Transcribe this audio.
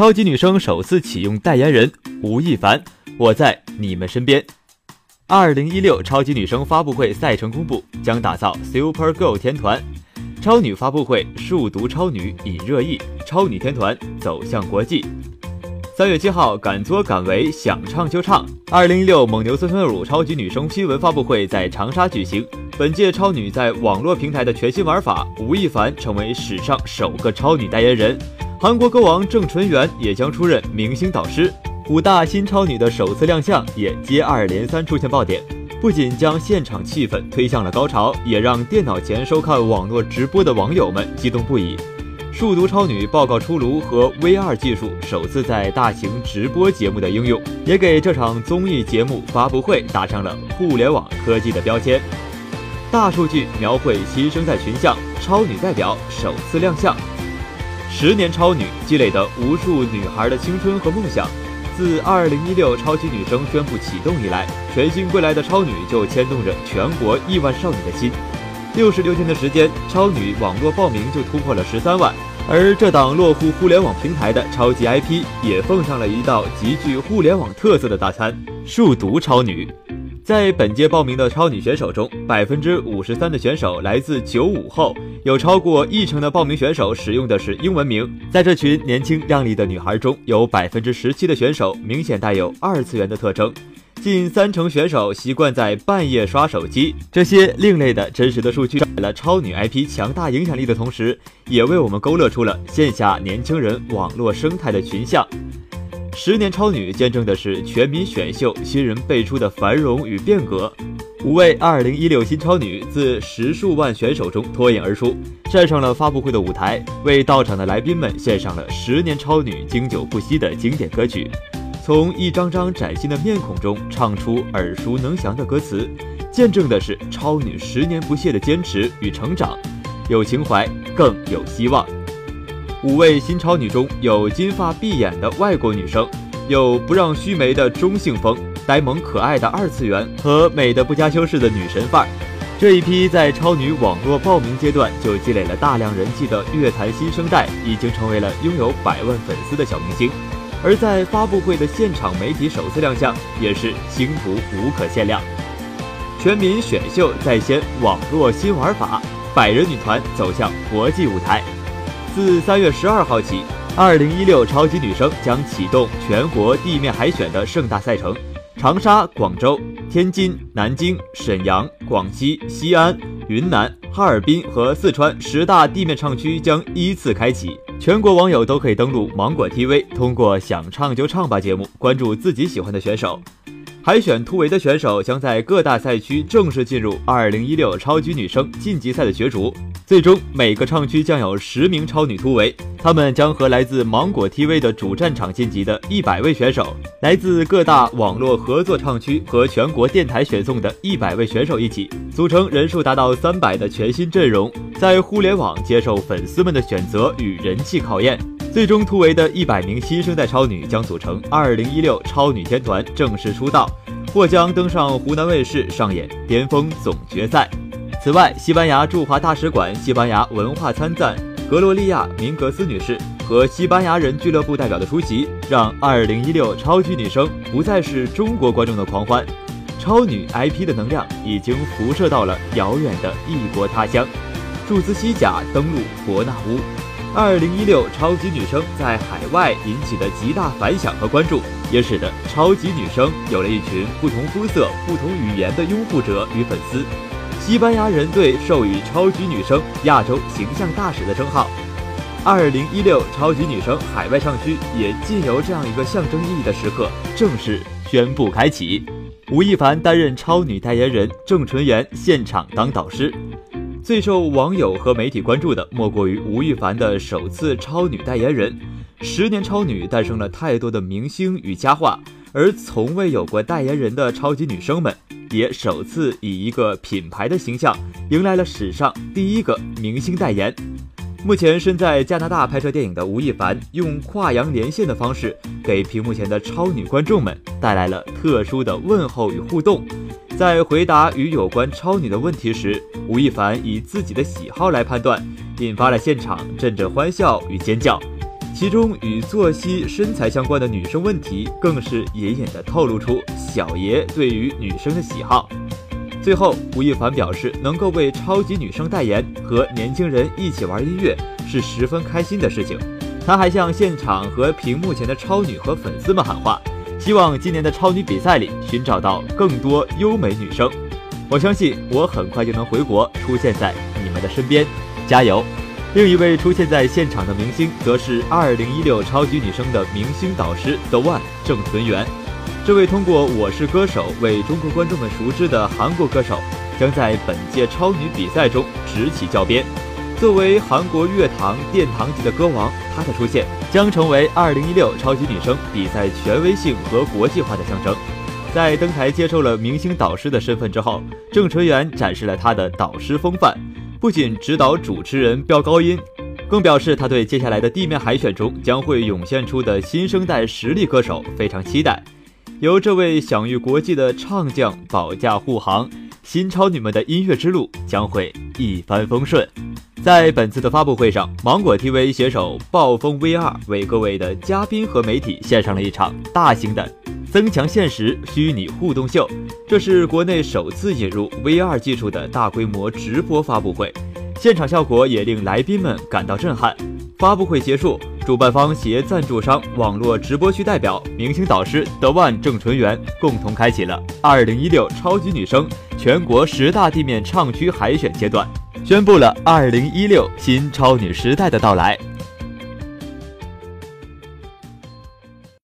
超级女声首次启用代言人吴亦凡，我在你们身边。二零一六超级女声发布会赛程公布，将打造 Super Girl 天团。超女发布会，数独超女引热议，超女天团走向国际。三月七号，敢作敢为，想唱就唱。二零一六蒙牛酸酸乳超级女声新闻发布会在长沙举行。本届超女在网络平台的全新玩法，吴亦凡成为史上首个超女代言人。韩国歌王郑淳元也将出任明星导师。五大新超女的首次亮相也接二连三出现爆点。不仅将现场气氛推向了高潮，也让电脑前收看网络直播的网友们激动不已。数独超女报告出炉和 VR 技术首次在大型直播节目的应用，也给这场综艺节目发布会打上了互联网科技的标签。大数据描绘新生代群像，超女代表首次亮相。十年超女积累的无数女孩的青春和梦想。自二零一六超级女声宣布启动以来，全新归来的超女就牵动着全国亿万少女的心。六十六天的时间，超女网络报名就突破了十三万，而这档落户互联网平台的超级 IP 也奉上了一道极具互联网特色的大餐——数独超女。在本届报名的超女选手中，百分之五十三的选手来自九五后，有超过一成的报名选手使用的是英文名。在这群年轻靓丽的女孩中，有百分之十七的选手明显带有二次元的特征，近三成选手习惯在半夜刷手机。这些另类的真实的数据，在了超女 IP 强大影响力的同时，也为我们勾勒出了线下年轻人网络生态的群像。十年超女见证的是全民选秀新人辈出的繁荣与变革。五位二零一六新超女自十数万选手中脱颖而出，站上了发布会的舞台，为到场的来宾们献上了十年超女经久不息的经典歌曲。从一张张崭新的面孔中唱出耳熟能详的歌词，见证的是超女十年不懈的坚持与成长。有情怀，更有希望。五位新超女中有金发碧眼的外国女生，有不让须眉的中性风、呆萌可爱的二次元和美的不加修饰的女神范儿。这一批在超女网络报名阶段就积累了大量人气的乐坛新生代，已经成为了拥有百万粉丝的小明星。而在发布会的现场，媒体首次亮相也是星途无可限量。全民选秀在先，网络新玩法，百人女团走向国际舞台。自三月十二号起，二零一六超级女声将启动全国地面海选的盛大赛程。长沙、广州、天津、南京、沈阳、广西、西安、云南、哈尔滨和四川十大地面唱区将依次开启。全国网友都可以登录芒果 TV，通过“想唱就唱吧”节目关注自己喜欢的选手。海选突围的选手将在各大赛区正式进入二零一六超级女声晋级赛的角逐。最终，每个唱区将有十名超女突围，他们将和来自芒果 TV 的主战场晋级的一百位选手，来自各大网络合作唱区和全国电台选送的一百位选手一起，组成人数达到三百的全新阵容，在互联网接受粉丝们的选择与人气考验。最终突围的一百名新生代超女将组成二零一六超女天团，正式出道，或将登上湖南卫视上演巅峰总决赛。此外，西班牙驻华大使馆西班牙文化参赞格罗利亚·明格斯女士和西班牙人俱乐部代表的出席，让2016超级女声不再是中国观众的狂欢。超女 IP 的能量已经辐射到了遥远的异国他乡。注资西甲登陆伯纳乌。2016超级女声在海外引起的极大反响和关注，也使得超级女声有了一群不同肤色、不同语言的拥护者与粉丝。西班牙人队授予超级女声亚洲形象大使的称号。二零一六超级女声海外唱区也尽由这样一个象征意义的时刻正式宣布开启。吴亦凡担任超女代言人，郑淳元现场当导师。最受网友和媒体关注的莫过于吴亦凡的首次超女代言人。十年超女诞生了太多的明星与佳话，而从未有过代言人的超级女生们。也首次以一个品牌的形象迎来了史上第一个明星代言。目前身在加拿大拍摄电影的吴亦凡，用跨洋连线的方式，给屏幕前的超女观众们带来了特殊的问候与互动。在回答与有关超女的问题时，吴亦凡以自己的喜好来判断，引发了现场阵阵欢笑与尖叫。其中与作息、身材相关的女生问题，更是隐隐的透露出小爷对于女生的喜好。最后，吴亦凡表示，能够为超级女生代言和年轻人一起玩音乐是十分开心的事情。他还向现场和屏幕前的超女和粉丝们喊话，希望今年的超女比赛里寻找到更多优美女生。我相信我很快就能回国，出现在你们的身边，加油！另一位出现在现场的明星，则是2016超级女声的明星导师 The One 郑淳元。这位通过《我是歌手》为中国观众们熟知的韩国歌手，将在本届超女比赛中执起教鞭。作为韩国乐坛殿堂级的歌王，她的出现将成为2016超级女声比赛权威性和国际化的象征。在登台接受了明星导师的身份之后，郑淳元展示了他的导师风范，不仅指导主持人飙高音，更表示他对接下来的地面海选中将会涌现出的新生代实力歌手非常期待。由这位享誉国际的唱将保驾护航，新超女们的音乐之路将会一帆风顺。在本次的发布会上，芒果 TV 携手暴风 VR 为各位的嘉宾和媒体献上了一场大型的增强现实虚拟互动秀。这是国内首次引入 VR 技术的大规模直播发布会，现场效果也令来宾们感到震撼。发布会结束。主办方携赞助商网络直播区代表、明星导师德万郑淳元共同开启了2016超级女声全国十大地面唱区海选阶段，宣布了2016新超女时代的到来。